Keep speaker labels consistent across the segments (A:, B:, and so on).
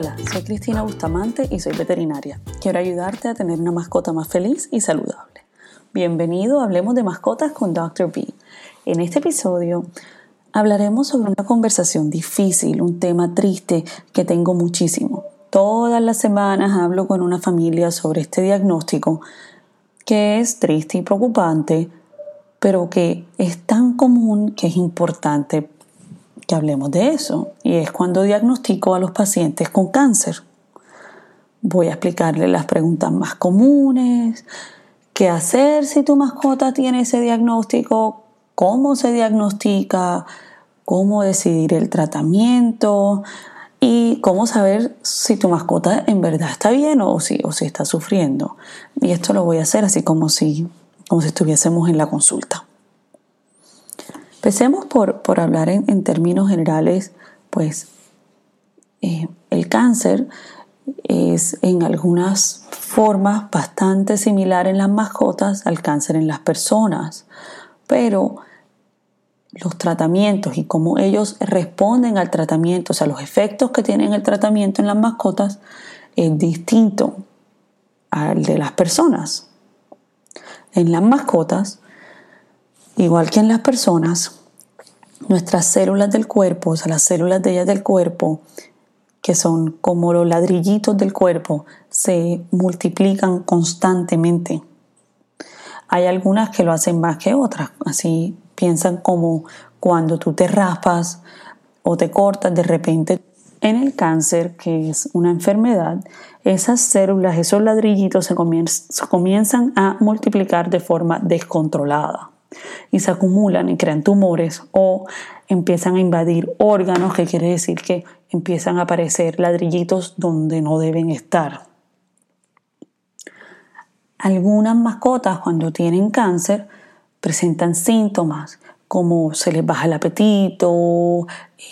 A: Hola, soy Cristina Bustamante y soy veterinaria. Quiero ayudarte a tener una mascota más feliz y saludable. Bienvenido a Hablemos de Mascotas con Dr. B. En este episodio hablaremos sobre una conversación difícil, un tema triste que tengo muchísimo. Todas las semanas hablo con una familia sobre este diagnóstico que es triste y preocupante, pero que es tan común que es importante que hablemos de eso. Y es cuando diagnostico a los pacientes con cáncer. Voy a explicarles las preguntas más comunes, qué hacer si tu mascota tiene ese diagnóstico, cómo se diagnostica, cómo decidir el tratamiento y cómo saber si tu mascota en verdad está bien o si, o si está sufriendo. Y esto lo voy a hacer así como si, como si estuviésemos en la consulta. Empecemos por, por hablar en, términos generales, pues eh, el cáncer es en algunas formas bastante similar en las mascotas al cáncer en las personas, pero los tratamientos y cómo ellos responden al tratamiento, o sea, los efectos que tienen el tratamiento en las mascotas es distinto al de las personas. En las mascotas, Igual que en las personas, nuestras células del cuerpo, o sea, las células de ellas del cuerpo, que son como los ladrillitos del cuerpo, se multiplican constantemente. Hay algunas que lo hacen más que otras, así piensan como cuando tú te raspas o te cortas de repente. En el cáncer, que es una enfermedad, esas células, esos ladrillitos se comienzan a multiplicar de forma descontrolada y se acumulan y crean tumores o empiezan a invadir órganos, que quiere decir que empiezan a aparecer ladrillitos donde no deben estar. Algunas mascotas cuando tienen cáncer presentan síntomas como se les baja el apetito,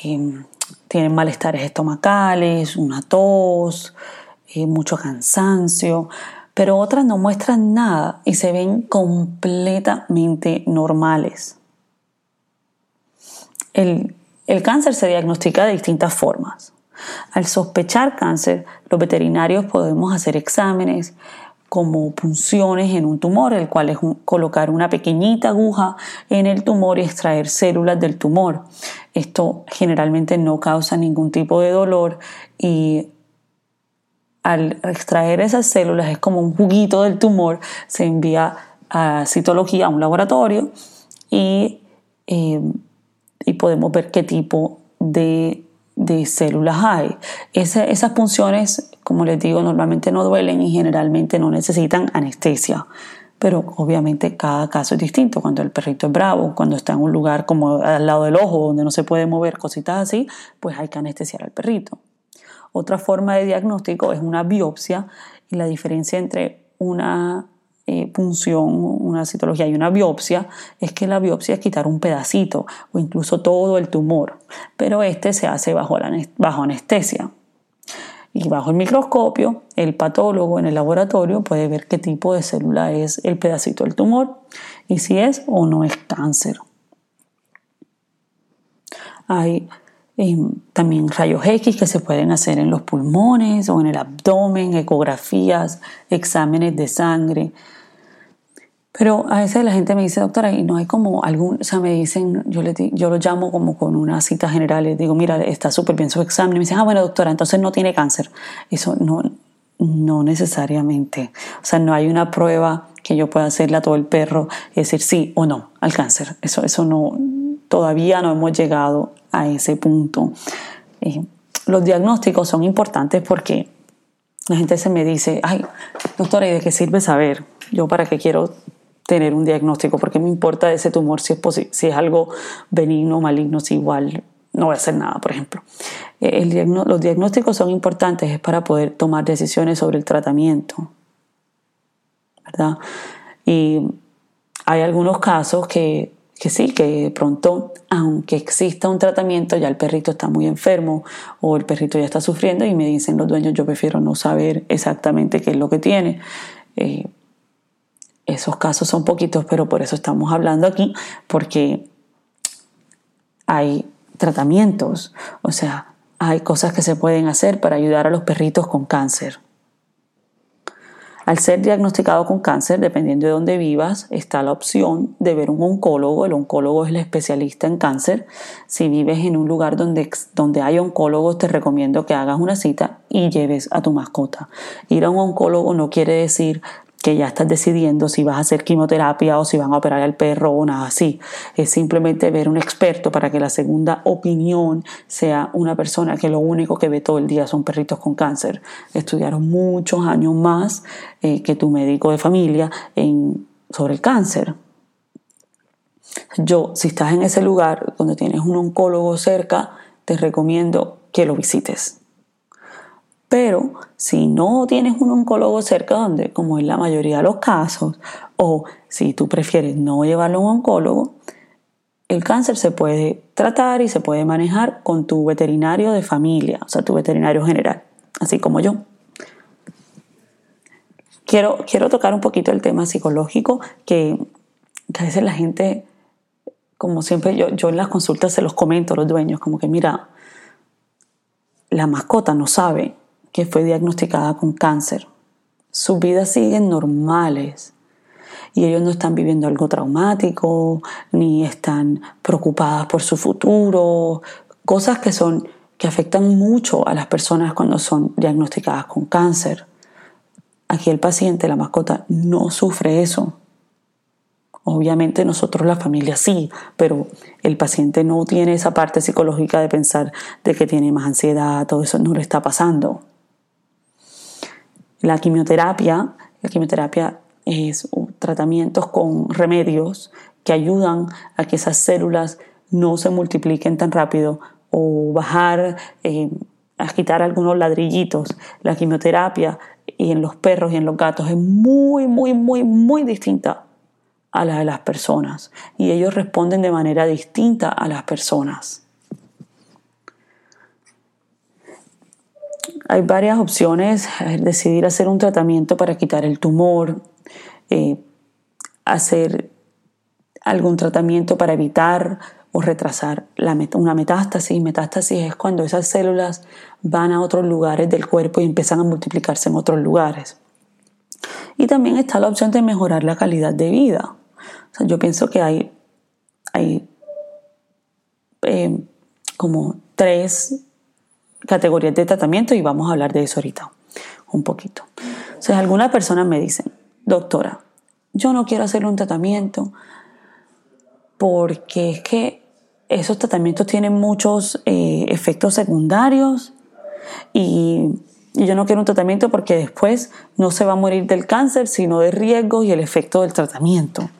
A: em, tienen malestares estomacales, una tos, eh, mucho cansancio, pero otras no muestran nada y se ven completamente normales. El, cáncer se diagnostica de distintas formas. Al sospechar cáncer, los veterinarios podemos hacer exámenes como punciones en un tumor, el cual es colocar una pequeñita aguja en el tumor y extraer células del tumor. Esto generalmente no causa ningún tipo de dolor y al extraer esas células es como un juguito del tumor, se envía a citología, a un laboratorio y, eh, y podemos ver qué tipo de, células hay. esas punciones, como les digo, normalmente no duelen y generalmente no necesitan anestesia. Pero obviamente cada caso es distinto. Cuando el perrito es bravo, cuando está en un lugar como al lado del ojo, donde no se puede mover, cositas así, pues hay que anestesiar al perrito. Otra forma de diagnóstico es una biopsia y la diferencia entre una eh, punción, una citología y una biopsia es que la biopsia es quitar un pedacito o incluso todo el tumor, pero este se hace bajo, bajo anestesia. Y bajo el microscopio, el patólogo en el laboratorio puede ver qué tipo de célula es el pedacito del tumor y si es o no es cáncer. Hay también rayos X que se pueden hacer en los pulmones o en el abdomen, ecografías, exámenes de sangre. Pero a veces la gente me dice, doctora, y no hay como algún, o sea, me dicen, yo, le, yo lo llamo como con una cita general, les digo, mira, está súper bien su examen. Y me dicen, ah, bueno, doctora, entonces no tiene cáncer. Eso no, no necesariamente. O sea, no hay una prueba que yo pueda hacerle a todo el perro y decir sí o no al cáncer. Eso, eso no, todavía no hemos llegado a ese punto. Eh, los diagnósticos son importantes porque la gente se me dice, ay, doctora, ¿y de qué sirve saber? Yo para qué quiero tener un diagnóstico, porque me importa ese tumor si es, algo benigno o maligno, si igual no voy a hacer nada, por ejemplo. Eh, los diagnósticos son importantes es para poder tomar decisiones sobre el tratamiento, ¿verdad? Y hay algunos casos que que sí, que pronto, aunque exista un tratamiento, ya el perrito está muy enfermo o el perrito ya está sufriendo y me dicen los dueños, yo prefiero no saber exactamente qué es lo que tiene. Eh, esos casos son poquitos, pero por eso estamos hablando aquí, porque hay tratamientos, o sea, hay cosas que se pueden hacer para ayudar a los perritos con cáncer. Al ser diagnosticado con cáncer, dependiendo de dónde vivas, está la opción de ver un oncólogo. El oncólogo es el especialista en cáncer. Si vives en un lugar donde, donde hay oncólogos, te recomiendo que hagas una cita y lleves a tu mascota. Ir a un oncólogo no quiere decir que ya estás decidiendo si vas a hacer quimioterapia o si van a operar al perro o nada así. Es simplemente ver un experto para que la segunda opinión sea una persona que lo único que ve todo el día son perritos con cáncer. Estudiaron muchos años más eh, que tu médico de familia sobre el cáncer. Yo, si estás en ese lugar donde tienes un oncólogo cerca, te recomiendo que lo visites. Pero si no tienes un oncólogo cerca, donde, como en la mayoría de los casos, o si tú prefieres no llevarlo a un oncólogo, el cáncer se puede tratar y se puede manejar con tu veterinario de familia, o sea, tu veterinario general, así como yo. Quiero, quiero tocar un poquito el tema psicológico, que, a veces la gente, como siempre, yo, yo en las consultas se los comento a los dueños, como que mira, la mascota no sabe que fue diagnosticada con cáncer. Sus vidas siguen normales y ellos no están viviendo algo traumático, ni están preocupadas por su futuro, cosas que son que afectan mucho a las personas cuando son diagnosticadas con cáncer. Aquí el paciente, la mascota, no sufre eso. Obviamente nosotros la familia sí, pero el paciente no tiene esa parte psicológica de pensar de que tiene más ansiedad, todo eso no le está pasando. La quimioterapia, la quimioterapia es tratamientos con remedios que ayudan a que esas células no se multipliquen tan rápido o bajar, eh, a quitar algunos ladrillitos. La quimioterapia y en los perros y en los gatos es muy, muy, muy, muy distinta a la de las personas y ellos responden de manera distinta a las personas. Hay varias opciones, decidir hacer un tratamiento para quitar el tumor, eh, hacer algún tratamiento para evitar o retrasar una metástasis. Metástasis es cuando esas células van a otros lugares del cuerpo y empiezan a multiplicarse en otros lugares. Y también está la opción de mejorar la calidad de vida. yo pienso que hay, hay eh, como tres categorías de tratamiento y vamos a hablar de eso ahorita un poquito. Entonces, algunas personas me dicen, doctora, yo no quiero hacer un tratamiento porque es que esos tratamientos tienen muchos eh, efectos secundarios y y yo no quiero un tratamiento porque después no se va a morir del cáncer, sino de riesgo y el efecto del tratamiento.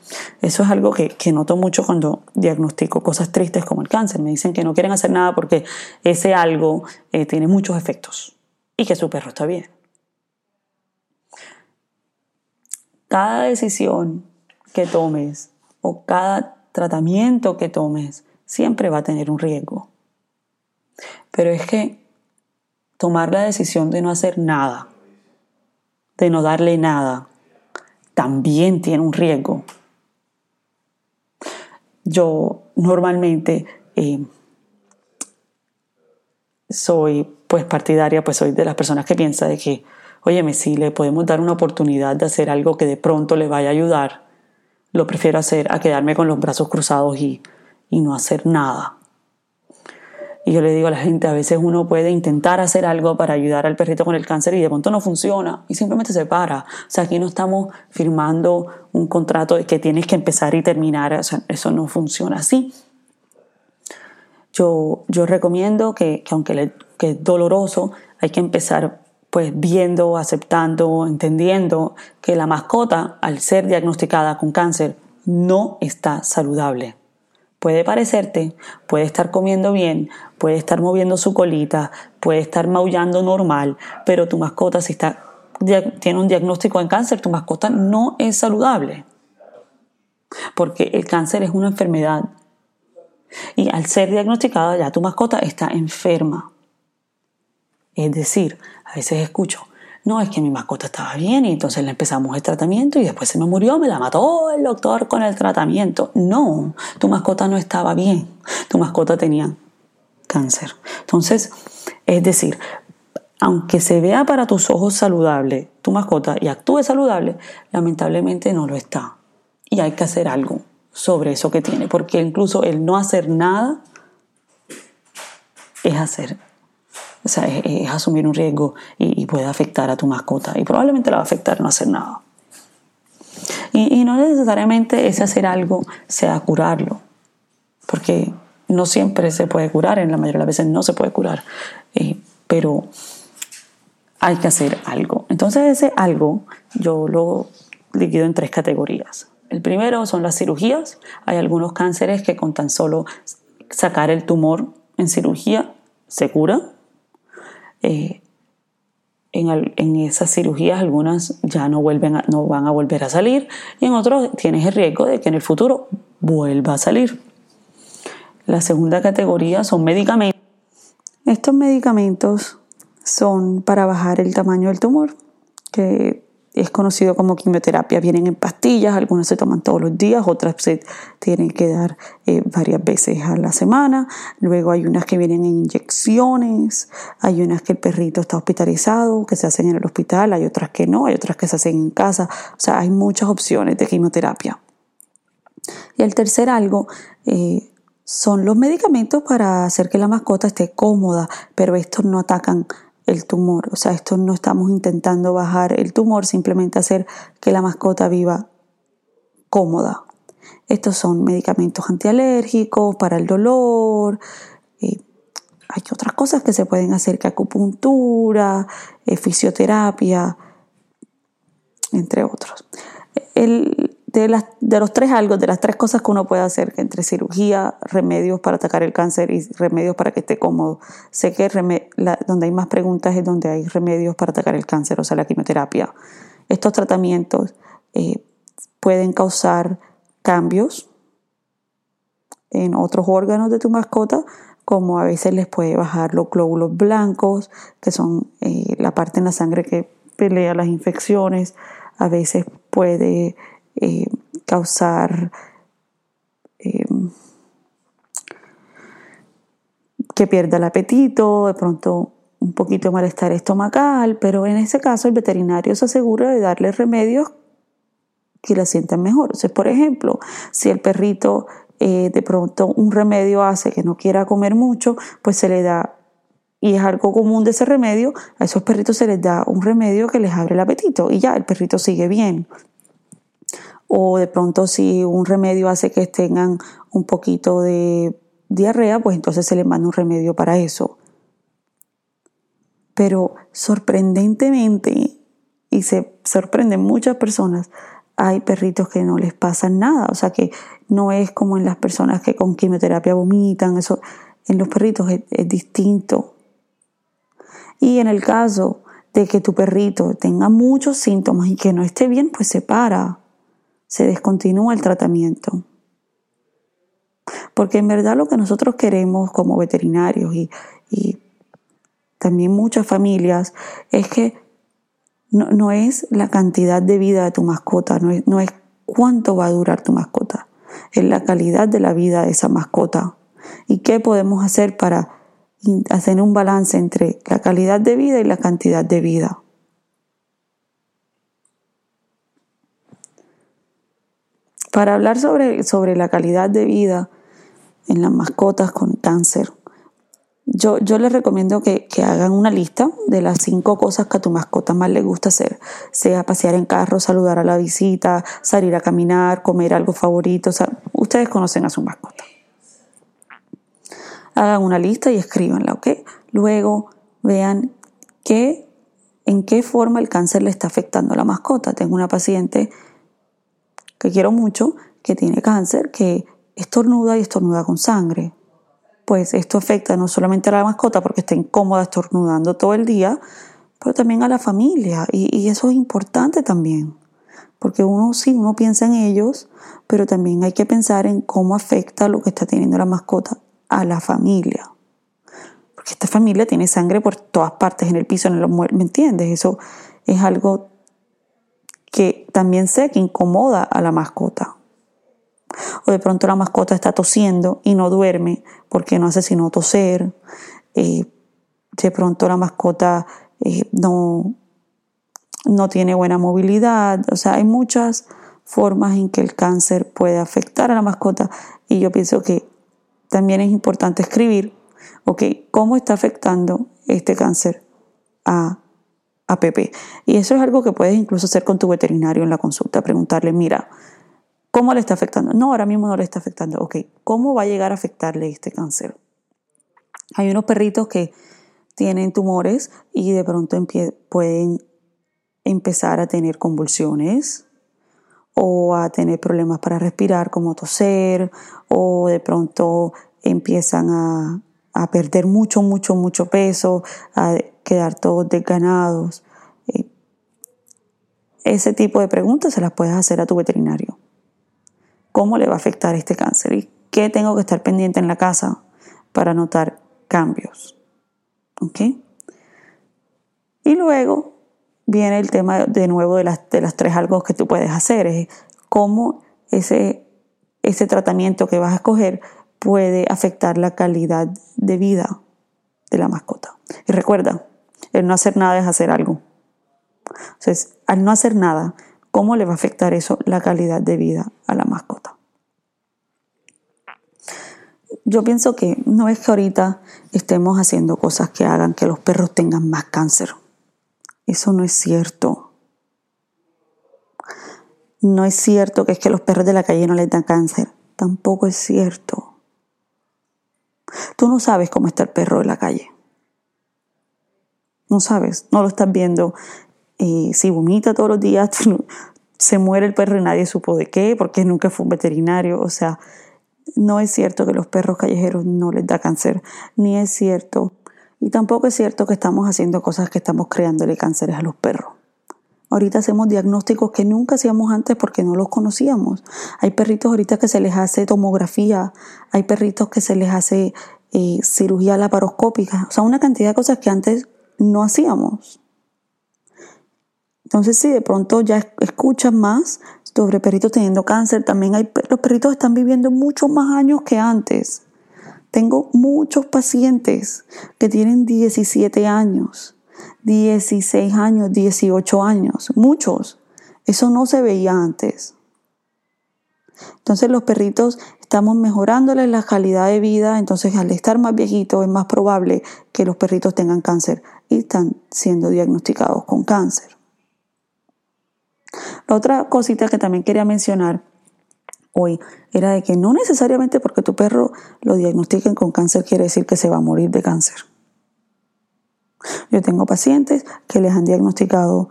A: Eso es algo que, noto mucho cuando diagnostico cosas tristes como el cáncer. Me dicen que no quieren hacer nada porque ese algo eh, tiene muchos efectos y que su perro está bien. Cada decisión que tomes o cada tratamiento que tomes siempre va a tener un riesgo. Pero es que tomar la decisión de no hacer nada, de no darle nada, también tiene un riesgo. Yo normalmente eh, soy pues partidaria, pues soy de las personas que piensa de que, óyeme, si le podemos dar una oportunidad de hacer algo que de pronto le vaya a ayudar, lo prefiero hacer a quedarme con los brazos cruzados y, y no hacer nada. Y yo le digo a la gente, a veces uno puede intentar hacer algo para ayudar al perrito con el cáncer y de pronto no funciona y simplemente se para. O sea, aquí no estamos firmando un contrato de que tienes que empezar y terminar. O sea, eso no funciona así. Yo, yo recomiendo que, que aunque que es doloroso, hay que empezar pues viendo, aceptando, entendiendo que la mascota, al ser diagnosticada con cáncer, no está saludable. Puede parecerte, puede estar comiendo bien, puede estar moviendo su colita, puede estar maullando normal, pero tu mascota si está, tiene un diagnóstico de cáncer, tu mascota no es saludable. Porque el cáncer es una enfermedad. Y al ser diagnosticada ya tu mascota está enferma. Es decir, a veces escucho, no, es que mi mascota estaba bien y entonces le empezamos el tratamiento y después se me murió, me la mató el doctor con el tratamiento. No, tu mascota no estaba bien, tu mascota tenía cáncer. Entonces, Es decir, aunque se vea para tus ojos saludable tu mascota y actúe saludable, lamentablemente no lo está. Y hay que hacer algo sobre eso que tiene, porque incluso el no hacer nada es hacer, o sea, es, asumir un riesgo y, puede afectar a tu mascota y probablemente la va a afectar no hacer nada. Y, no necesariamente ese hacer algo sea curarlo, porque no siempre se puede curar, en la mayoría de las veces no se puede curar, eh, pero hay que hacer algo. Entonces ese algo yo lo divido en tres categorías. El primero son las cirugías. Hay algunos cánceres que con tan solo sacar el tumor en cirugía se cura. Eh, en, esas cirugías algunas ya no, vuelven no van a volver a salir y en otros tienes el riesgo de que en el futuro vuelva a salir. La segunda categoría son medicamentos. Estos medicamentos son para bajar el tamaño del tumor, que es conocido como quimioterapia. Vienen en pastillas, algunas se toman todos los días, otras se tienen que dar eh, varias veces a la semana. Luego hay unas que vienen en inyecciones, hay unas que el perrito está hospitalizado, que se hacen en el hospital, hay otras que no, hay otras que se hacen en casa. O sea, hay muchas opciones de quimioterapia. Y el tercer algo eh, son los medicamentos para hacer que la mascota esté cómoda, pero estos no atacan el tumor. O sea, esto no estamos intentando bajar el tumor, simplemente hacer que la mascota viva cómoda. Estos son medicamentos antialérgicos para el dolor. Eh, hay otras cosas que se pueden hacer, que acupuntura, eh, fisioterapia, entre otros. El, de, los tres algo, de las tres cosas que uno puede hacer, que entre cirugía, remedios para atacar el cáncer y remedios para que esté cómodo. Sé que donde hay más preguntas es donde hay remedios para atacar el cáncer, o sea, la quimioterapia. Estos tratamientos eh, pueden causar cambios en otros órganos de tu mascota, como a veces les puede bajar los glóbulos blancos, que son eh, la parte en la sangre que pelea las infecciones, a veces puede eh, causar eh, que pierda el apetito, de pronto un poquito de malestar estomacal, pero en ese caso el veterinario se asegura de darle remedios que la sientan mejor. O por ejemplo, si el perrito eh, de pronto un remedio hace que no quiera comer mucho, pues se le da, y es algo común de ese remedio, a esos perritos se les da un remedio que les abre el apetito y ya el perrito sigue bien o de pronto si un remedio hace que tengan un poquito de diarrea, pues entonces se les manda un remedio para eso. Pero sorprendentemente, y se sorprenden muchas personas, hay perritos que no les pasa nada, o sea que no es como en las personas que con quimioterapia vomitan, eso en los perritos es, es distinto. Y en el caso de que tu perrito tenga muchos síntomas y que no esté bien, pues se para se descontinúa el tratamiento. Porque en verdad lo que nosotros queremos como veterinarios y, también muchas familias es que no, es la cantidad de vida de tu mascota, no es, no es cuánto va a durar tu mascota, es la calidad de la vida de esa mascota. ¿Y qué podemos hacer para hacer un balance entre la calidad de vida y la cantidad de vida? Para hablar sobre, sobre la calidad de vida en las mascotas con cáncer, yo, yo les recomiendo que, hagan una lista de las cinco cosas que a tu mascota más le gusta hacer, sea pasear en carro, saludar a la visita, salir a caminar, comer algo favorito. Ustedes conocen a su mascota. Hagan una lista y escríbanla, ¿ok? Luego vean qué, en qué forma el cáncer le está afectando a la mascota. Tengo una paciente que quiero mucho, que tiene cáncer, que estornuda y estornuda con sangre. Pues esto afecta no solamente a la mascota porque está incómoda estornudando todo el día, pero también a la familia. Y, eso es importante también. Porque uno sí, uno piensa en ellos, pero también hay que pensar en cómo afecta lo que está teniendo la mascota a la familia. Porque esta familia tiene sangre por todas partes, en el piso, en muebles, ¿me entiendes? Eso es algo que también sé que incomoda a la mascota. O de pronto la mascota está tosiendo y no duerme porque no hace sino toser. Eh, de pronto la mascota eh, no, no tiene buena movilidad. O sea, hay muchas formas en que el cáncer puede afectar a la mascota y yo pienso que también es importante escribir, ok, ¿cómo está afectando este cáncer a, a Pepe? Y eso es algo que puedes incluso hacer con tu veterinario en la consulta, preguntarle, mira, ¿cómo le está afectando? No, ahora mismo no le está afectando, ok, ¿cómo va a llegar a afectarle este cáncer? Hay unos perritos que tienen tumores y de pronto pueden empezar a tener convulsiones o a tener problemas para respirar como toser o de pronto empiezan a, perder mucho, mucho, mucho peso, a quedar todos desganados. Eh, ese tipo de preguntas se las puedes hacer a tu veterinario. ¿Cómo le va a afectar este cáncer? ¿Y qué tengo que estar pendiente en la casa para notar cambios? ¿Ok? Y luego viene el tema de nuevo de las, de las tres algo que tú puedes hacer, es cómo ese, ese tratamiento que vas a escoger puede afectar la calidad de vida de la mascota. Y recuerda, el no hacer nada es hacer algo. Entonces, al no hacer nada, ¿cómo le va a afectar eso la calidad de vida a la mascota? Yo pienso que no es que ahorita estemos haciendo cosas que hagan que los perros tengan más cáncer. Eso no es cierto. No es cierto que es que los perros de la calle no les dan cáncer. Tampoco es cierto. Tú no sabes cómo está el perro de la calle. No sabes, no lo estás viendo. Eh, si vomita todos los días, se muere el perro y nadie supo de qué, porque nunca fue un veterinario. O sea, no es cierto que los perros callejeros no les da cáncer, ni es cierto y tampoco es cierto que estamos haciendo cosas que estamos creándole cánceres a los perros. Ahorita hacemos diagnósticos que nunca hacíamos antes porque no los conocíamos. Hay perritos ahorita que se les hace tomografía, hay perritos que se les hace eh, cirugía laparoscópica, o sea, una cantidad de cosas que antes no hacíamos. Entonces, si de pronto ya escuchas más sobre perritos teniendo cáncer, también hay, los perritos están viviendo muchos más años que antes. Tengo muchos pacientes que tienen 17 años, 16 años, 18 años, muchos. Eso no se veía antes. Entonces los perritos estamos mejorándoles la calidad de vida, entonces al estar más viejitos es más probable que los perritos tengan cáncer y están siendo diagnosticados con cáncer. La otra cosita que también quería mencionar hoy era de que no necesariamente porque tu perro lo diagnostiquen con cáncer quiere decir que se va a morir de cáncer. Yo tengo pacientes que les han diagnosticado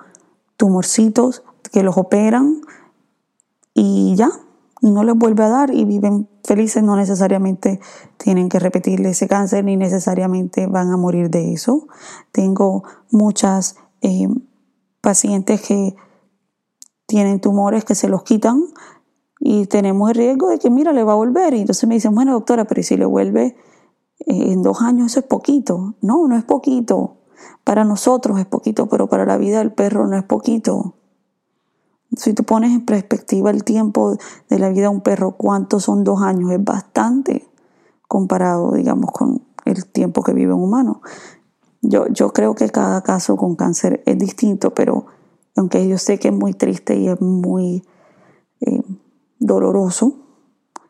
A: tumorcitos, que los operan y ya, y no les vuelve a dar y viven felices, no necesariamente tienen que repetirle ese cáncer ni necesariamente van a morir de eso. Tengo muchas eh, pacientes que tienen tumores que se los quitan y tenemos el riesgo de que, mira, le va a volver. Y entonces me dicen, bueno, doctora, pero si le vuelve en dos años, eso es poquito. No, no es poquito. Para nosotros es poquito, pero para la vida del perro no es poquito. Si tú pones en perspectiva el tiempo de la vida de un perro, ¿cuántos son dos años? Es bastante comparado, digamos, con el tiempo que vive un humano. Yo, yo creo que cada caso con cáncer es distinto, pero aunque yo sé que es muy triste y es muy... Eh, doloroso.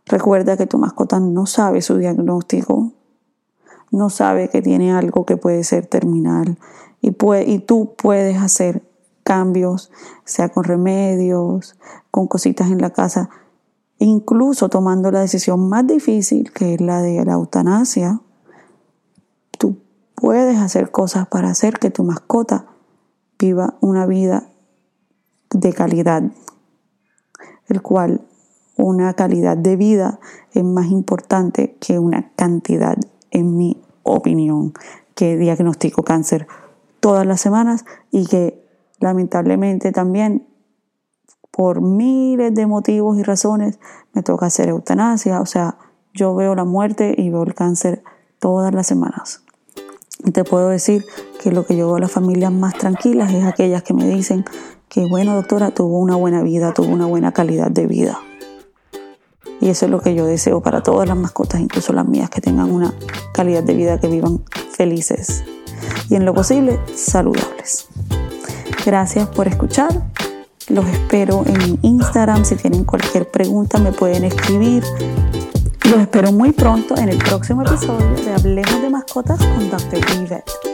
A: Recuerda que tu mascota no sabe su diagnóstico, no sabe que tiene algo que puede ser terminal y, y tú puedes hacer cambios, sea con remedios, con cositas en la casa, incluso tomando la decisión más difícil, que es la de la eutanasia. Tú puedes hacer cosas para hacer que tu mascota viva una vida de calidad, el cual una calidad de vida es más importante que una cantidad, en mi opinión, que diagnostico cáncer todas las semanas y que lamentablemente también por miles de motivos y razones me toca hacer eutanasia, o sea, yo veo la muerte y veo el cáncer todas las semanas. Y te puedo decir que lo que yo veo a las familias más tranquilas es aquellas que me dicen que, bueno, doctora, tuvo una buena vida, tuvo una buena calidad de vida. Y eso es lo que yo deseo para todas las mascotas, incluso las mías, que tengan una calidad de vida, que vivan felices y en lo posible saludables. Gracias por escuchar. Los espero en Instagram. Si tienen cualquier pregunta me pueden escribir. Los espero muy pronto en el próximo episodio de Hablemos de Mascotas con Dr. Yvette.